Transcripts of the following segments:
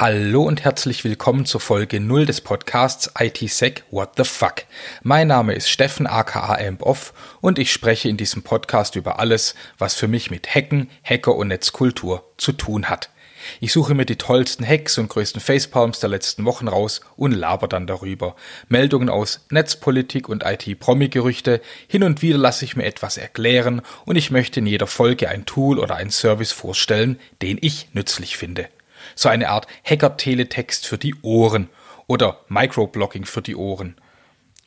Hallo und herzlich willkommen zur Folge 0 des Podcasts ITSec What the Fuck. Mein Name ist Steffen aka AmpOff und ich spreche in diesem Podcast über alles, was für mich mit Hacken, Hacker und Netzkultur zu tun hat. Ich suche mir die tollsten Hacks und größten Facepalms der letzten Wochen raus und laber dann darüber. Meldungen aus Netzpolitik und IT-Promi-Gerüchte. Hin und wieder lasse ich mir etwas erklären und ich möchte in jeder Folge ein Tool oder ein Service vorstellen, den ich nützlich finde. So eine Art Hacker-Teletext für die Ohren oder Microblocking für die Ohren.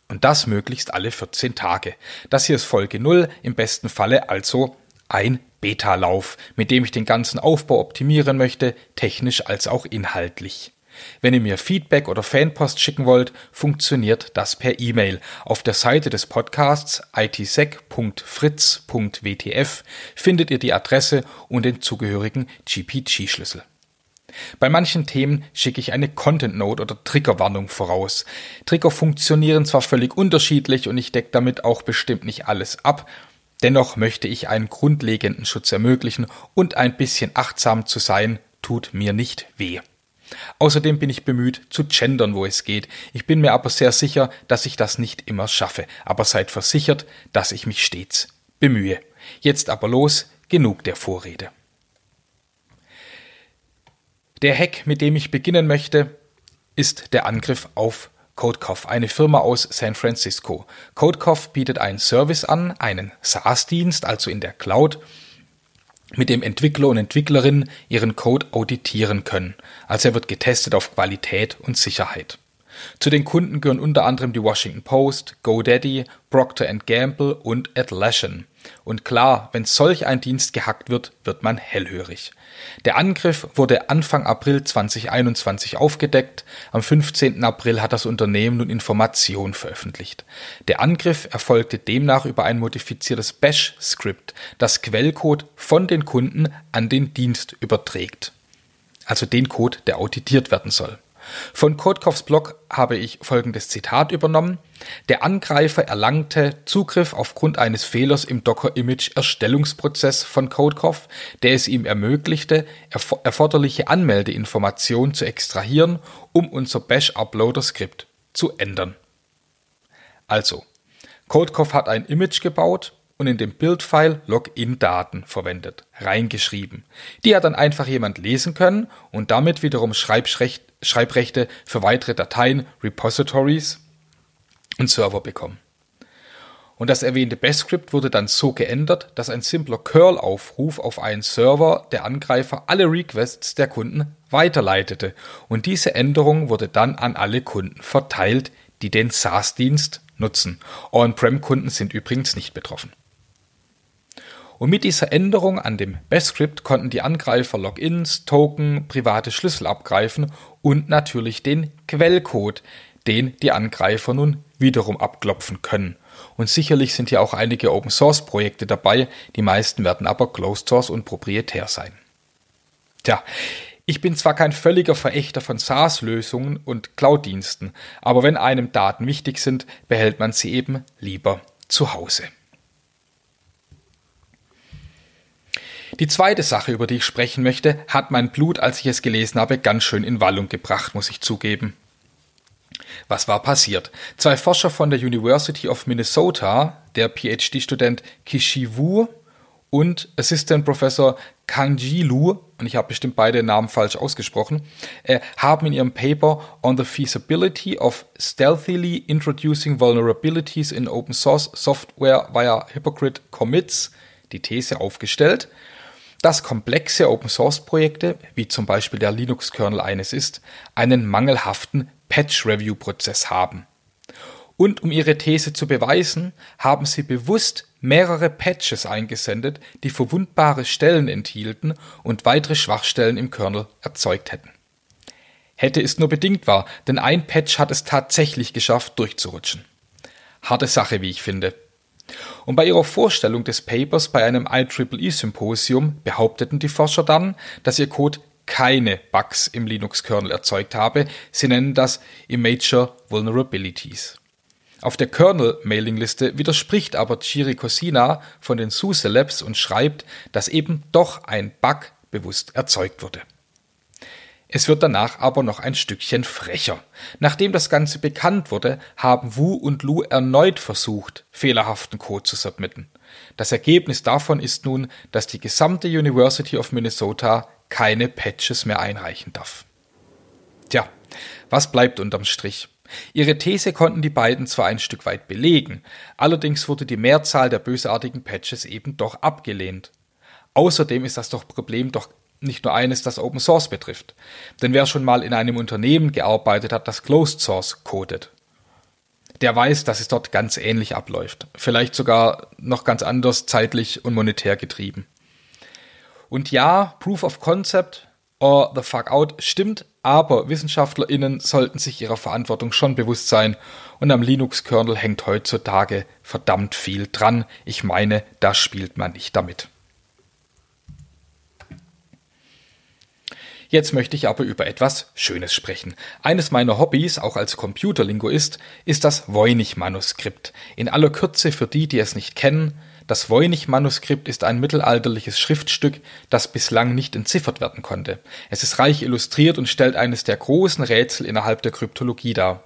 Und das möglichst alle 14 Tage. Das hier ist Folge 0, im besten Falle also ein Beta-Lauf, mit dem ich den ganzen Aufbau optimieren möchte, technisch als auch inhaltlich. Wenn ihr mir Feedback oder Fanpost schicken wollt, funktioniert das per E-Mail. Auf der Seite des Podcasts itsec.fritz.wtf findet ihr die Adresse und den zugehörigen GPG-Schlüssel. Bei manchen Themen schicke ich eine Content Note oder Triggerwarnung voraus. Trigger funktionieren zwar völlig unterschiedlich und ich decke damit auch bestimmt nicht alles ab, dennoch möchte ich einen grundlegenden Schutz ermöglichen und ein bisschen achtsam zu sein, tut mir nicht weh. Außerdem bin ich bemüht zu gendern, wo es geht. Ich bin mir aber sehr sicher, dass ich das nicht immer schaffe. Aber seid versichert, dass ich mich stets bemühe. Jetzt aber los, genug der Vorrede. Der Hack, mit dem ich beginnen möchte, ist der Angriff auf CodeCoff, eine Firma aus San Francisco. CodeCoff bietet einen Service an, einen SaaS-Dienst, also in der Cloud, mit dem Entwickler und Entwicklerinnen ihren Code auditieren können. Also er wird getestet auf Qualität und Sicherheit. Zu den Kunden gehören unter anderem die Washington Post, GoDaddy, Procter Gamble und Atlassian. Und klar, wenn solch ein Dienst gehackt wird, wird man hellhörig. Der Angriff wurde Anfang April 2021 aufgedeckt. Am 15. April hat das Unternehmen nun Informationen veröffentlicht. Der Angriff erfolgte demnach über ein modifiziertes Bash-Skript, das Quellcode von den Kunden an den Dienst überträgt. Also den Code, der auditiert werden soll. Von Kotkopfs Blog habe ich folgendes Zitat übernommen. Der Angreifer erlangte Zugriff aufgrund eines Fehlers im Docker-Image-Erstellungsprozess von Codekopf, der es ihm ermöglichte, erforderliche Anmeldeinformationen zu extrahieren, um unser Bash-Uploader-Skript zu ändern. Also, Codekopf hat ein Image gebaut, und in dem Bildfile Login-Daten verwendet, reingeschrieben. Die hat dann einfach jemand lesen können und damit wiederum Schreibrecht, Schreibrechte für weitere Dateien, Repositories und Server bekommen. Und das erwähnte Bash-Script wurde dann so geändert, dass ein simpler Curl-Aufruf auf einen Server der Angreifer alle Requests der Kunden weiterleitete. Und diese Änderung wurde dann an alle Kunden verteilt, die den SaaS-Dienst nutzen. On-Prem-Kunden sind übrigens nicht betroffen. Und mit dieser Änderung an dem Bash-Script konnten die Angreifer Logins, Token, private Schlüssel abgreifen und natürlich den Quellcode, den die Angreifer nun wiederum abklopfen können. Und sicherlich sind hier auch einige Open Source Projekte dabei, die meisten werden aber Closed Source und proprietär sein. Tja, ich bin zwar kein völliger Verächter von SaaS-Lösungen und Cloud-Diensten, aber wenn einem Daten wichtig sind, behält man sie eben lieber zu Hause. Die zweite Sache, über die ich sprechen möchte, hat mein Blut, als ich es gelesen habe, ganz schön in Wallung gebracht, muss ich zugeben. Was war passiert? Zwei Forscher von der University of Minnesota, der PhD-Student Kishi Wu und Assistant Professor Kangji Lu, und ich habe bestimmt beide Namen falsch ausgesprochen, äh, haben in ihrem Paper on the feasibility of stealthily introducing vulnerabilities in open source software via hypocrite commits die These aufgestellt, dass komplexe Open-Source-Projekte, wie zum Beispiel der Linux-Kernel eines ist, einen mangelhaften Patch-Review-Prozess haben. Und um ihre These zu beweisen, haben sie bewusst mehrere Patches eingesendet, die verwundbare Stellen enthielten und weitere Schwachstellen im Kernel erzeugt hätten. Hätte ist nur bedingt wahr, denn ein Patch hat es tatsächlich geschafft, durchzurutschen. Harte Sache, wie ich finde. Und bei ihrer Vorstellung des Papers bei einem IEEE-Symposium behaupteten die Forscher dann, dass ihr Code keine Bugs im Linux-Kernel erzeugt habe. Sie nennen das Immature Vulnerabilities. Auf der Kernel-Mailingliste widerspricht aber Chiri Cosina von den SUSE Labs und schreibt, dass eben doch ein Bug bewusst erzeugt wurde. Es wird danach aber noch ein Stückchen frecher. Nachdem das Ganze bekannt wurde, haben Wu und Lu erneut versucht, fehlerhaften Code zu submitten. Das Ergebnis davon ist nun, dass die gesamte University of Minnesota keine Patches mehr einreichen darf. Tja, was bleibt unterm Strich? Ihre These konnten die beiden zwar ein Stück weit belegen, allerdings wurde die Mehrzahl der bösartigen Patches eben doch abgelehnt. Außerdem ist das doch Problem doch nicht nur eines, das Open Source betrifft. Denn wer schon mal in einem Unternehmen gearbeitet hat, das Closed Source codet, der weiß, dass es dort ganz ähnlich abläuft. Vielleicht sogar noch ganz anders zeitlich und monetär getrieben. Und ja, Proof of Concept or the fuck out stimmt, aber WissenschaftlerInnen sollten sich ihrer Verantwortung schon bewusst sein und am Linux-Kernel hängt heutzutage verdammt viel dran. Ich meine, da spielt man nicht damit. Jetzt möchte ich aber über etwas Schönes sprechen. Eines meiner Hobbys, auch als Computerlinguist, ist das Voynich-Manuskript. In aller Kürze für die, die es nicht kennen, das Voynich-Manuskript ist ein mittelalterliches Schriftstück, das bislang nicht entziffert werden konnte. Es ist reich illustriert und stellt eines der großen Rätsel innerhalb der Kryptologie dar.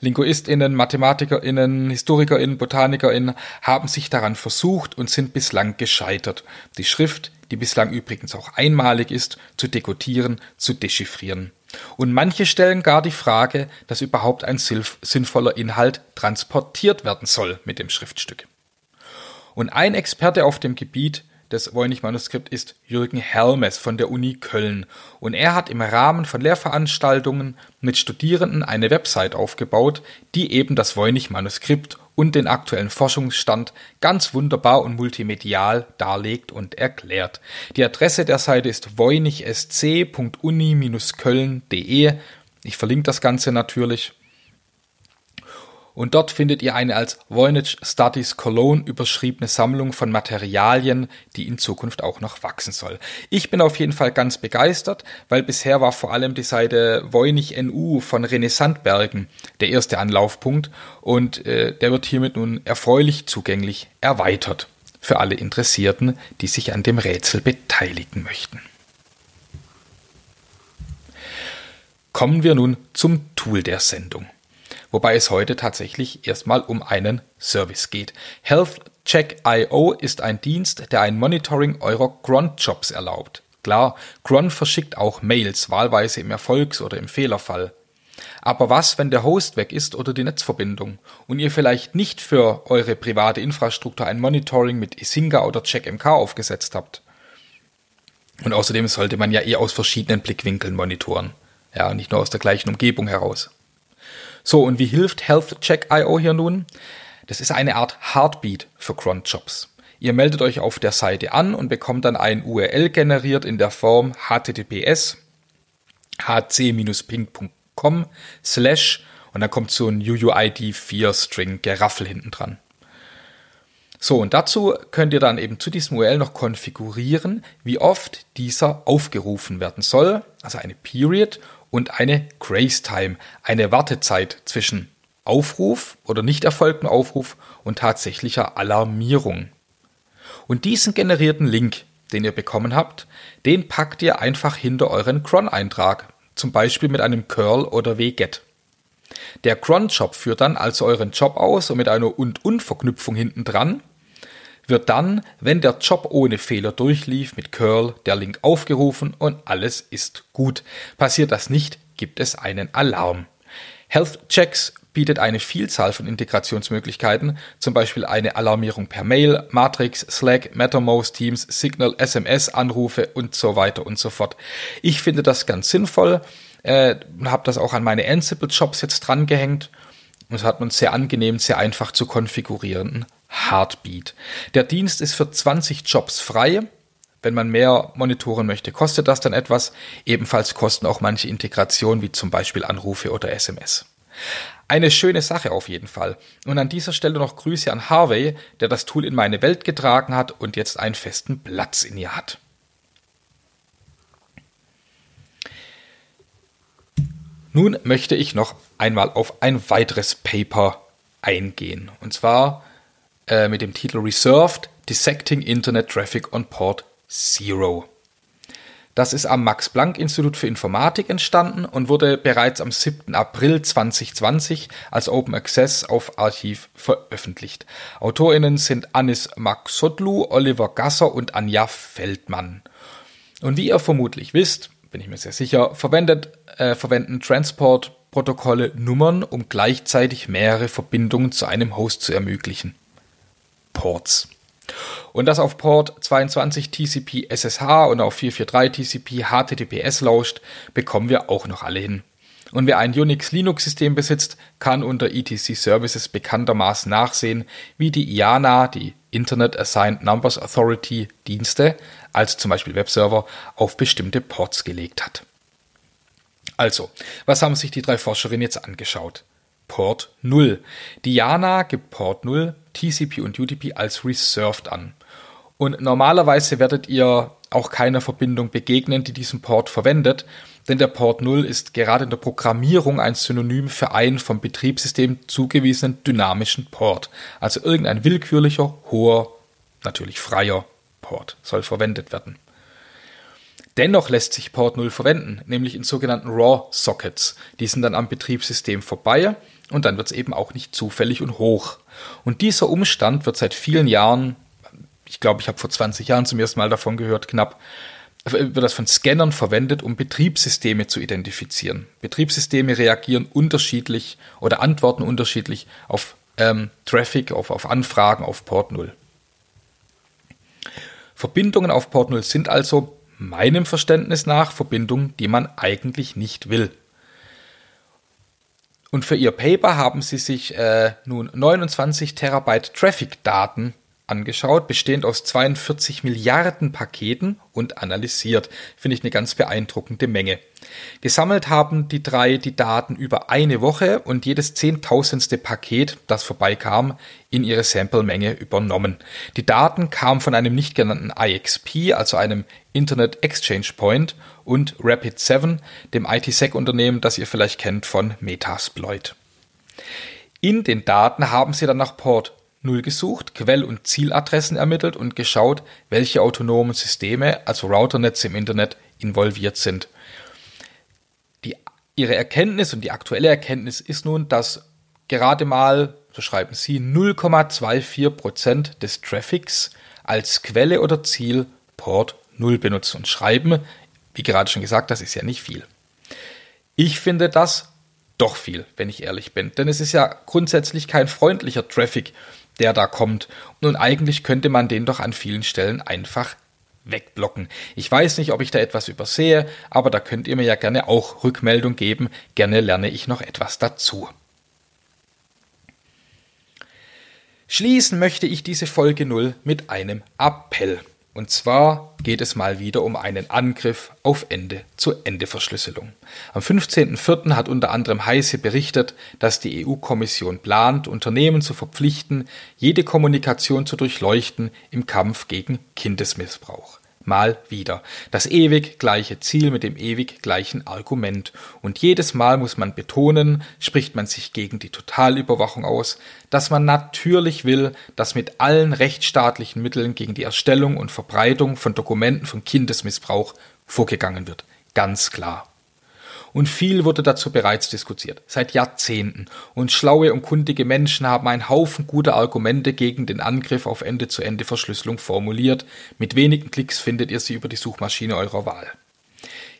LinguistInnen, MathematikerInnen, HistorikerInnen, BotanikerInnen haben sich daran versucht und sind bislang gescheitert. Die Schrift die bislang übrigens auch einmalig ist, zu dekodieren, zu dechiffrieren. Und manche stellen gar die Frage, dass überhaupt ein sinnvoller Inhalt transportiert werden soll mit dem Schriftstück. Und ein Experte auf dem Gebiet des Voynich-Manuskript ist Jürgen Hermes von der Uni Köln. Und er hat im Rahmen von Lehrveranstaltungen mit Studierenden eine Website aufgebaut, die eben das Voynich-Manuskript und den aktuellen Forschungsstand ganz wunderbar und multimedial darlegt und erklärt. Die Adresse der Seite ist voynichsc.uni-köln.de. Ich verlinke das Ganze natürlich und dort findet ihr eine als Voynich Studies Cologne überschriebene Sammlung von Materialien, die in Zukunft auch noch wachsen soll. Ich bin auf jeden Fall ganz begeistert, weil bisher war vor allem die Seite Voynich NU von René Sandbergen der erste Anlaufpunkt und äh, der wird hiermit nun erfreulich zugänglich erweitert für alle Interessierten, die sich an dem Rätsel beteiligen möchten. Kommen wir nun zum Tool der Sendung wobei es heute tatsächlich erstmal um einen Service geht. HealthCheck.io ist ein Dienst, der ein Monitoring eurer Cron-Jobs erlaubt. Klar, Cron verschickt auch Mails, wahlweise im Erfolgs- oder im Fehlerfall. Aber was, wenn der Host weg ist oder die Netzverbindung und ihr vielleicht nicht für eure private Infrastruktur ein Monitoring mit Isinga oder CheckMK aufgesetzt habt? Und außerdem sollte man ja eh aus verschiedenen Blickwinkeln monitoren. Ja, nicht nur aus der gleichen Umgebung heraus. So, und wie hilft HealthCheck.io hier nun? Das ist eine Art Heartbeat für Cronjobs. Ihr meldet euch auf der Seite an und bekommt dann ein URL generiert in der Form https hc-ping.com slash und dann kommt so ein UUID 4 String Geraffel hinten dran. So, und dazu könnt ihr dann eben zu diesem URL noch konfigurieren, wie oft dieser aufgerufen werden soll, also eine Period und eine Grace Time, eine Wartezeit zwischen Aufruf oder nicht erfolgtem Aufruf und tatsächlicher Alarmierung. Und diesen generierten Link, den ihr bekommen habt, den packt ihr einfach hinter euren cron-Eintrag, zum Beispiel mit einem curl oder wget. Der cron-Job führt dann also euren Job aus und mit einer und-und-Verknüpfung hinten dran wird dann, wenn der Job ohne Fehler durchlief, mit curl der Link aufgerufen und alles ist gut. Passiert das nicht, gibt es einen Alarm. Health Checks bietet eine Vielzahl von Integrationsmöglichkeiten, zum Beispiel eine Alarmierung per Mail, Matrix, Slack, Mattermost, Teams, Signal, SMS, Anrufe und so weiter und so fort. Ich finde das ganz sinnvoll, äh, habe das auch an meine Ansible-Jobs jetzt drangehängt und es hat man sehr angenehm, sehr einfach zu konfigurieren Heartbeat. Der Dienst ist für 20 Jobs frei. Wenn man mehr monitoren möchte, kostet das dann etwas. Ebenfalls kosten auch manche Integrationen, wie zum Beispiel Anrufe oder SMS. Eine schöne Sache auf jeden Fall. Und an dieser Stelle noch Grüße an Harvey, der das Tool in meine Welt getragen hat und jetzt einen festen Platz in ihr hat. Nun möchte ich noch einmal auf ein weiteres Paper eingehen. Und zwar äh, mit dem Titel Reserved Dissecting Internet Traffic on Port Zero. Das ist am Max-Planck-Institut für Informatik entstanden und wurde bereits am 7. April 2020 als Open Access auf Archiv veröffentlicht. AutorInnen sind Anis Maxodlu, Oliver Gasser und Anja Feldmann. Und wie ihr vermutlich wisst, bin ich mir sehr sicher, verwendet, äh, verwenden Transport-Protokolle Nummern, um gleichzeitig mehrere Verbindungen zu einem Host zu ermöglichen. Ports. Und das auf Port 22 TCP SSH und auf 443 TCP HTTPS lauscht, bekommen wir auch noch alle hin. Und wer ein Unix-Linux-System besitzt, kann unter ETC Services bekanntermaßen nachsehen, wie die IANA, die Internet Assigned Numbers Authority Dienste, also zum Beispiel Webserver, auf bestimmte Ports gelegt hat. Also, was haben sich die drei Forscherinnen jetzt angeschaut? Port 0. Diana gibt Port 0, TCP und UDP als reserved an. Und normalerweise werdet ihr auch keiner Verbindung begegnen, die diesen Port verwendet, denn der Port 0 ist gerade in der Programmierung ein Synonym für einen vom Betriebssystem zugewiesenen dynamischen Port. Also irgendein willkürlicher, hoher, natürlich freier Port soll verwendet werden. Dennoch lässt sich Port 0 verwenden, nämlich in sogenannten RAW Sockets. Die sind dann am Betriebssystem vorbei und dann wird es eben auch nicht zufällig und hoch. Und dieser Umstand wird seit vielen Jahren, ich glaube, ich habe vor 20 Jahren zum ersten Mal davon gehört, knapp, wird das von Scannern verwendet, um Betriebssysteme zu identifizieren. Betriebssysteme reagieren unterschiedlich oder antworten unterschiedlich auf ähm, Traffic, auf, auf Anfragen auf Port 0. Verbindungen auf Port 0 sind also meinem Verständnis nach Verbindungen, die man eigentlich nicht will. Und für ihr Paper haben sie sich äh, nun 29 Terabyte Traffic-Daten angeschaut, bestehend aus 42 Milliarden Paketen und analysiert. Finde ich eine ganz beeindruckende Menge. Gesammelt haben die drei die Daten über eine Woche und jedes zehntausendste Paket, das vorbeikam, in ihre Sample-Menge übernommen. Die Daten kamen von einem nicht genannten IXP, also einem Internet Exchange Point und Rapid7, dem ITSEC-Unternehmen, das ihr vielleicht kennt von Metasploit. In den Daten haben sie dann nach Port 0 gesucht, Quell- und Zieladressen ermittelt und geschaut, welche autonomen Systeme, also Routernetze im Internet, involviert sind. Die, ihre Erkenntnis und die aktuelle Erkenntnis ist nun, dass gerade mal, so schreiben sie, 0,24% des Traffics als Quelle oder Ziel Port 0 benutzen und schreiben, wie gerade schon gesagt, das ist ja nicht viel. Ich finde das doch viel, wenn ich ehrlich bin. Denn es ist ja grundsätzlich kein freundlicher Traffic, der da kommt. Und eigentlich könnte man den doch an vielen Stellen einfach wegblocken. Ich weiß nicht, ob ich da etwas übersehe, aber da könnt ihr mir ja gerne auch Rückmeldung geben. Gerne lerne ich noch etwas dazu. Schließen möchte ich diese Folge 0 mit einem Appell. Und zwar geht es mal wieder um einen Angriff auf Ende-zu-Ende-Verschlüsselung. Am 15.04. hat unter anderem Heise berichtet, dass die EU-Kommission plant, Unternehmen zu verpflichten, jede Kommunikation zu durchleuchten im Kampf gegen Kindesmissbrauch mal wieder. Das ewig gleiche Ziel mit dem ewig gleichen Argument. Und jedes Mal muss man betonen, spricht man sich gegen die Totalüberwachung aus, dass man natürlich will, dass mit allen rechtsstaatlichen Mitteln gegen die Erstellung und Verbreitung von Dokumenten von Kindesmissbrauch vorgegangen wird. Ganz klar und viel wurde dazu bereits diskutiert, seit Jahrzehnten. Und schlaue und kundige Menschen haben einen Haufen guter Argumente gegen den Angriff auf Ende-zu-Ende-Verschlüsselung formuliert. Mit wenigen Klicks findet ihr sie über die Suchmaschine eurer Wahl.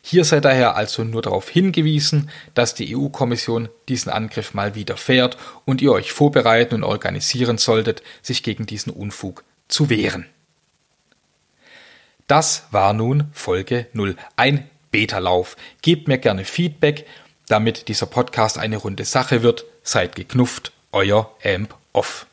Hier sei daher also nur darauf hingewiesen, dass die EU-Kommission diesen Angriff mal wieder fährt und ihr euch vorbereiten und organisieren solltet, sich gegen diesen Unfug zu wehren. Das war nun Folge 0. Ein Beta-Lauf. Gebt mir gerne Feedback, damit dieser Podcast eine runde Sache wird. Seid geknufft, euer Amp Off.